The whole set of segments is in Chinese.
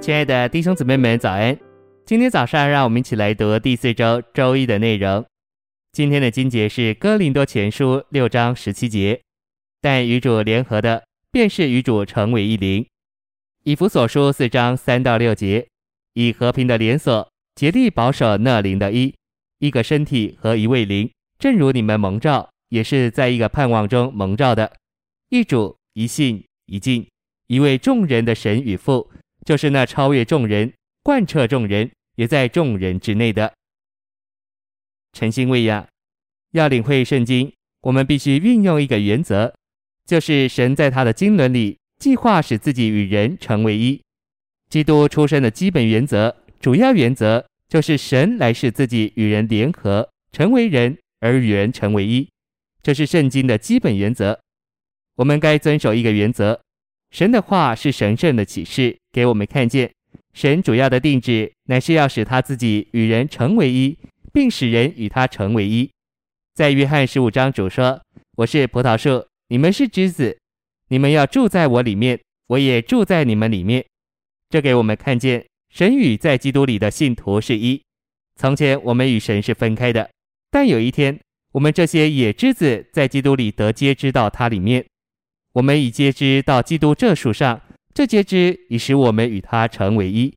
亲爱的弟兄姊妹们，早安！今天早上，让我们一起来读第四周周一的内容。今天的经节是哥林多前书六章十七节。但与主联合的，便是与主成为一灵。以弗所书四章三到六节，以和平的连锁竭力保守那灵的一，一个身体和一位灵，正如你们蒙召，也是在一个盼望中蒙召的。一主、一信、一敬，一位众人的神与父。就是那超越众人、贯彻众人、也在众人之内的。诚心喂养，要领会圣经，我们必须运用一个原则，就是神在他的经纶里计划使自己与人成为一。基督出生的基本原则、主要原则，就是神来使自己与人联合，成为人而与人成为一。这是圣经的基本原则。我们该遵守一个原则。神的话是神圣的启示，给我们看见神主要的定旨乃是要使他自己与人成为一，并使人与他成为一。在约翰十五章主说：“我是葡萄树，你们是枝子，你们要住在我里面，我也住在你们里面。”这给我们看见神与在基督里的信徒是一。从前我们与神是分开的，但有一天我们这些野枝子在基督里得接知到他里面。我们已接知到基督这树上，这接知已使我们与他成为一。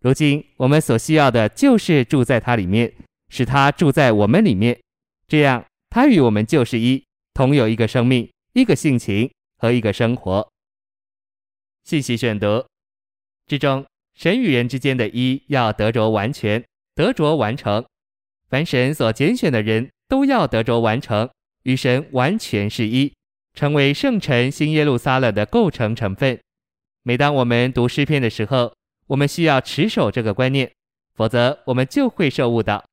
如今我们所需要的就是住在他里面，使他住在我们里面，这样他与我们就是一，同有一个生命、一个性情和一个生活。信息选读之中，神与人之间的一要得着完全，得着完成。凡神所拣选的人都要得着完成，与神完全是一。成为圣城新耶路撒冷的构成成分。每当我们读诗篇的时候，我们需要持守这个观念，否则我们就会受误导。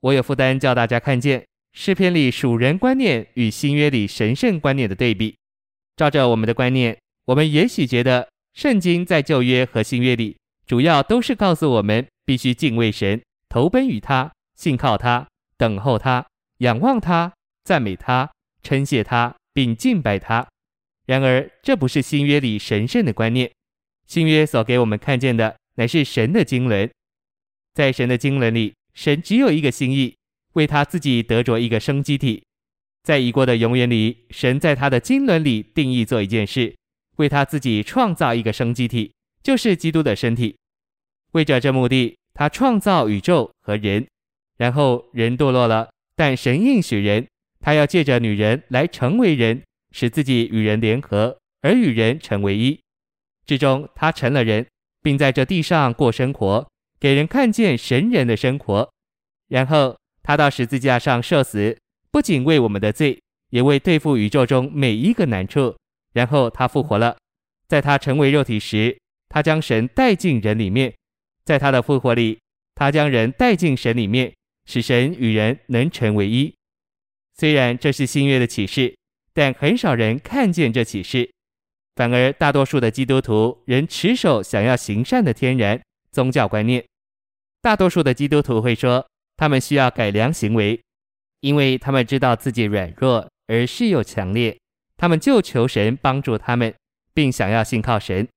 我有负担教大家看见诗篇里属人观念与新约里神圣观念的对比。照着我们的观念，我们也许觉得圣经在旧约和新约里主要都是告诉我们必须敬畏神、投奔于他、信靠他、等候他、仰望他、赞美他、称谢他。并敬拜他。然而，这不是新约里神圣的观念。新约所给我们看见的，乃是神的经纶。在神的经纶里，神只有一个心意，为他自己得着一个生机体。在已过的永远里，神在他的经纶里定义做一件事，为他自己创造一个生机体，就是基督的身体。为着这目的，他创造宇宙和人。然后人堕落了，但神应许人。他要借着女人来成为人，使自己与人联合，而与人成为一。至终，他成了人，并在这地上过生活，给人看见神人的生活。然后，他到十字架上受死，不仅为我们的罪，也为对付宇宙中每一个难处。然后，他复活了。在他成为肉体时，他将神带进人里面；在他的复活里，他将人带进神里面，使神与人能成为一。虽然这是新约的启示，但很少人看见这启示，反而大多数的基督徒仍持守想要行善的天然宗教观念。大多数的基督徒会说，他们需要改良行为，因为他们知道自己软弱而事又强烈，他们就求神帮助他们，并想要信靠神。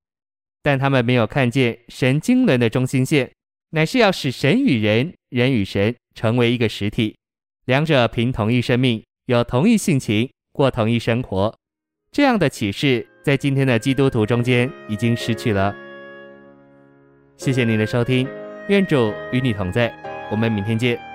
但他们没有看见神经纶的中心线，乃是要使神与人、人与神成为一个实体。两者凭同一生命，有同一性情，过同一生活，这样的启示在今天的基督徒中间已经失去了。谢谢您的收听，愿主与你同在，我们明天见。